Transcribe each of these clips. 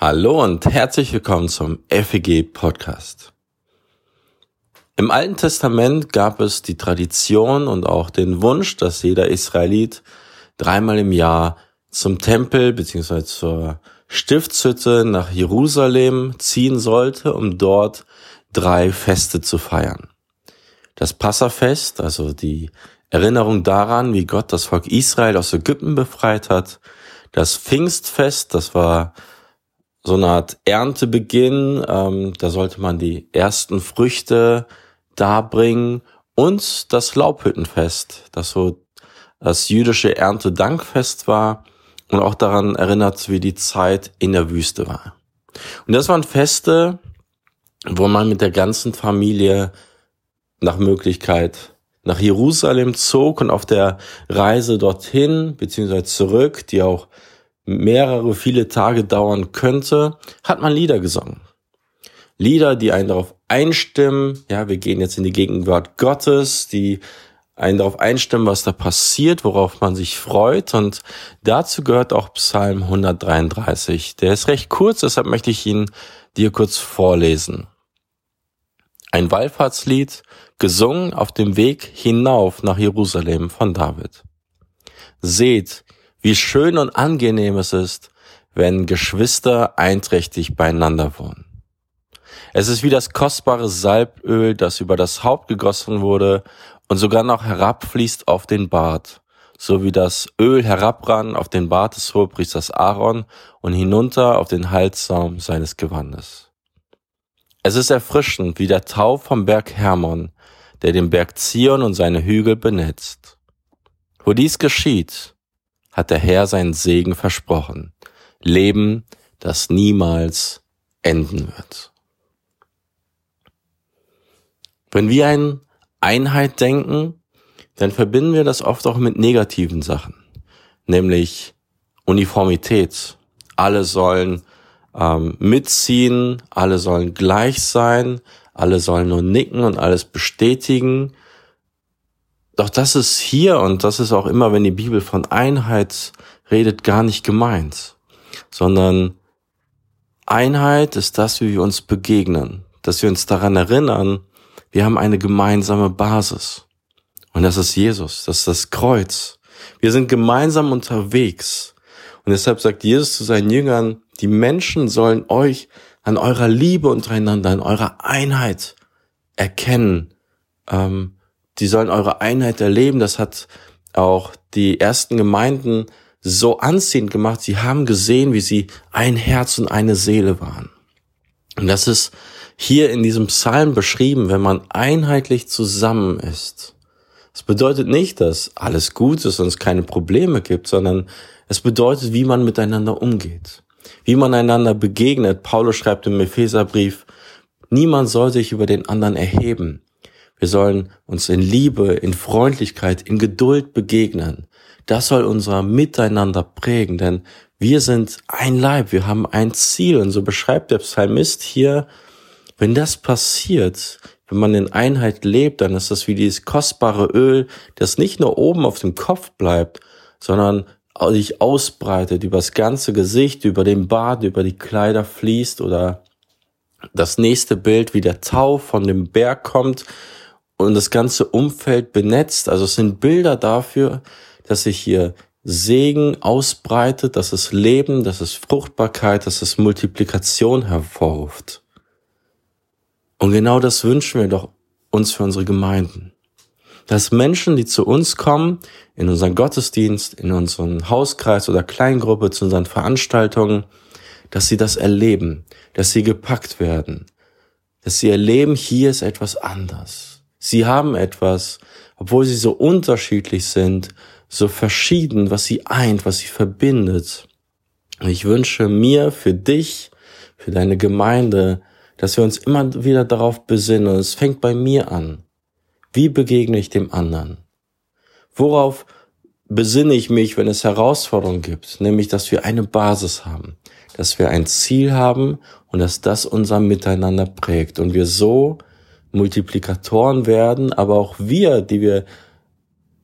Hallo und herzlich willkommen zum FEG Podcast. Im Alten Testament gab es die Tradition und auch den Wunsch, dass jeder Israelit dreimal im Jahr zum Tempel bzw. zur Stiftshütte nach Jerusalem ziehen sollte, um dort drei Feste zu feiern. Das Passafest, also die Erinnerung daran, wie Gott das Volk Israel aus Ägypten befreit hat. Das Pfingstfest, das war so eine Art Erntebeginn. Ähm, da sollte man die ersten Früchte darbringen und das Laubhüttenfest, das so das jüdische Erntedankfest war und auch daran erinnert, wie die Zeit in der Wüste war. Und das waren Feste, wo man mit der ganzen Familie nach Möglichkeit nach Jerusalem zog und auf der Reise dorthin beziehungsweise zurück, die auch mehrere, viele Tage dauern könnte, hat man Lieder gesungen. Lieder, die einen darauf einstimmen, ja, wir gehen jetzt in die Gegenwart Gottes, die einen darauf einstimmen, was da passiert, worauf man sich freut. Und dazu gehört auch Psalm 133. Der ist recht kurz, deshalb möchte ich ihn dir kurz vorlesen. Ein Wallfahrtslied, gesungen auf dem Weg hinauf nach Jerusalem von David. Seht, wie schön und angenehm es ist, wenn Geschwister einträchtig beieinander wohnen. Es ist wie das kostbare Salböl, das über das Haupt gegossen wurde und sogar noch herabfließt auf den Bart, so wie das Öl herabrann auf den Bart des Hohepriesters Aaron und hinunter auf den Halssaum seines Gewandes. Es ist erfrischend wie der Tau vom Berg Hermon, der den Berg Zion und seine Hügel benetzt. Wo dies geschieht, hat der Herr seinen Segen versprochen. Leben, das niemals enden wird. Wenn wir an Einheit denken, dann verbinden wir das oft auch mit negativen Sachen, nämlich Uniformität. Alle sollen ähm, mitziehen, alle sollen gleich sein, alle sollen nur nicken und alles bestätigen. Doch das ist hier und das ist auch immer, wenn die Bibel von Einheit redet, gar nicht gemeint, sondern Einheit ist das, wie wir uns begegnen, dass wir uns daran erinnern, wir haben eine gemeinsame Basis. Und das ist Jesus, das ist das Kreuz. Wir sind gemeinsam unterwegs. Und deshalb sagt Jesus zu seinen Jüngern, die Menschen sollen euch an eurer Liebe untereinander, an eurer Einheit erkennen. Ähm, die sollen eure Einheit erleben. Das hat auch die ersten Gemeinden so anziehend gemacht. Sie haben gesehen, wie sie ein Herz und eine Seele waren. Und das ist hier in diesem Psalm beschrieben, wenn man einheitlich zusammen ist. Das bedeutet nicht, dass alles gut ist und es keine Probleme gibt, sondern es bedeutet, wie man miteinander umgeht wie man einander begegnet. Paulus schreibt im Epheserbrief, niemand soll sich über den anderen erheben. Wir sollen uns in Liebe, in Freundlichkeit, in Geduld begegnen. Das soll unser Miteinander prägen, denn wir sind ein Leib, wir haben ein Ziel. Und so beschreibt der Psalmist hier, wenn das passiert, wenn man in Einheit lebt, dann ist das wie dieses kostbare Öl, das nicht nur oben auf dem Kopf bleibt, sondern sich ausbreitet, über das ganze Gesicht, über den Bart, über die Kleider fließt oder das nächste Bild, wie der Tau von dem Berg kommt und das ganze Umfeld benetzt. Also es sind Bilder dafür, dass sich hier Segen ausbreitet, dass es Leben, dass es Fruchtbarkeit, dass es Multiplikation hervorruft. Und genau das wünschen wir doch uns für unsere Gemeinden dass Menschen, die zu uns kommen, in unseren Gottesdienst, in unseren Hauskreis oder Kleingruppe, zu unseren Veranstaltungen, dass sie das erleben, dass sie gepackt werden, dass sie erleben, hier ist etwas anders. Sie haben etwas, obwohl sie so unterschiedlich sind, so verschieden, was sie eint, was sie verbindet. Ich wünsche mir für dich, für deine Gemeinde, dass wir uns immer wieder darauf besinnen. Es fängt bei mir an. Wie begegne ich dem anderen? Worauf besinne ich mich, wenn es Herausforderungen gibt? Nämlich, dass wir eine Basis haben, dass wir ein Ziel haben und dass das unser Miteinander prägt und wir so Multiplikatoren werden, aber auch wir, die wir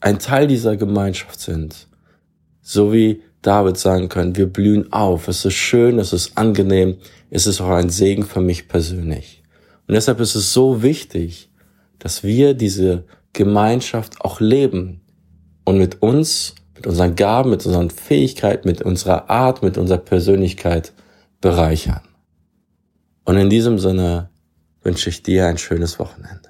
ein Teil dieser Gemeinschaft sind, so wie David sagen können, wir blühen auf, es ist schön, es ist angenehm, es ist auch ein Segen für mich persönlich. Und deshalb ist es so wichtig, dass wir diese Gemeinschaft auch leben und mit uns, mit unseren Gaben, mit unseren Fähigkeiten, mit unserer Art, mit unserer Persönlichkeit bereichern. Und in diesem Sinne wünsche ich dir ein schönes Wochenende.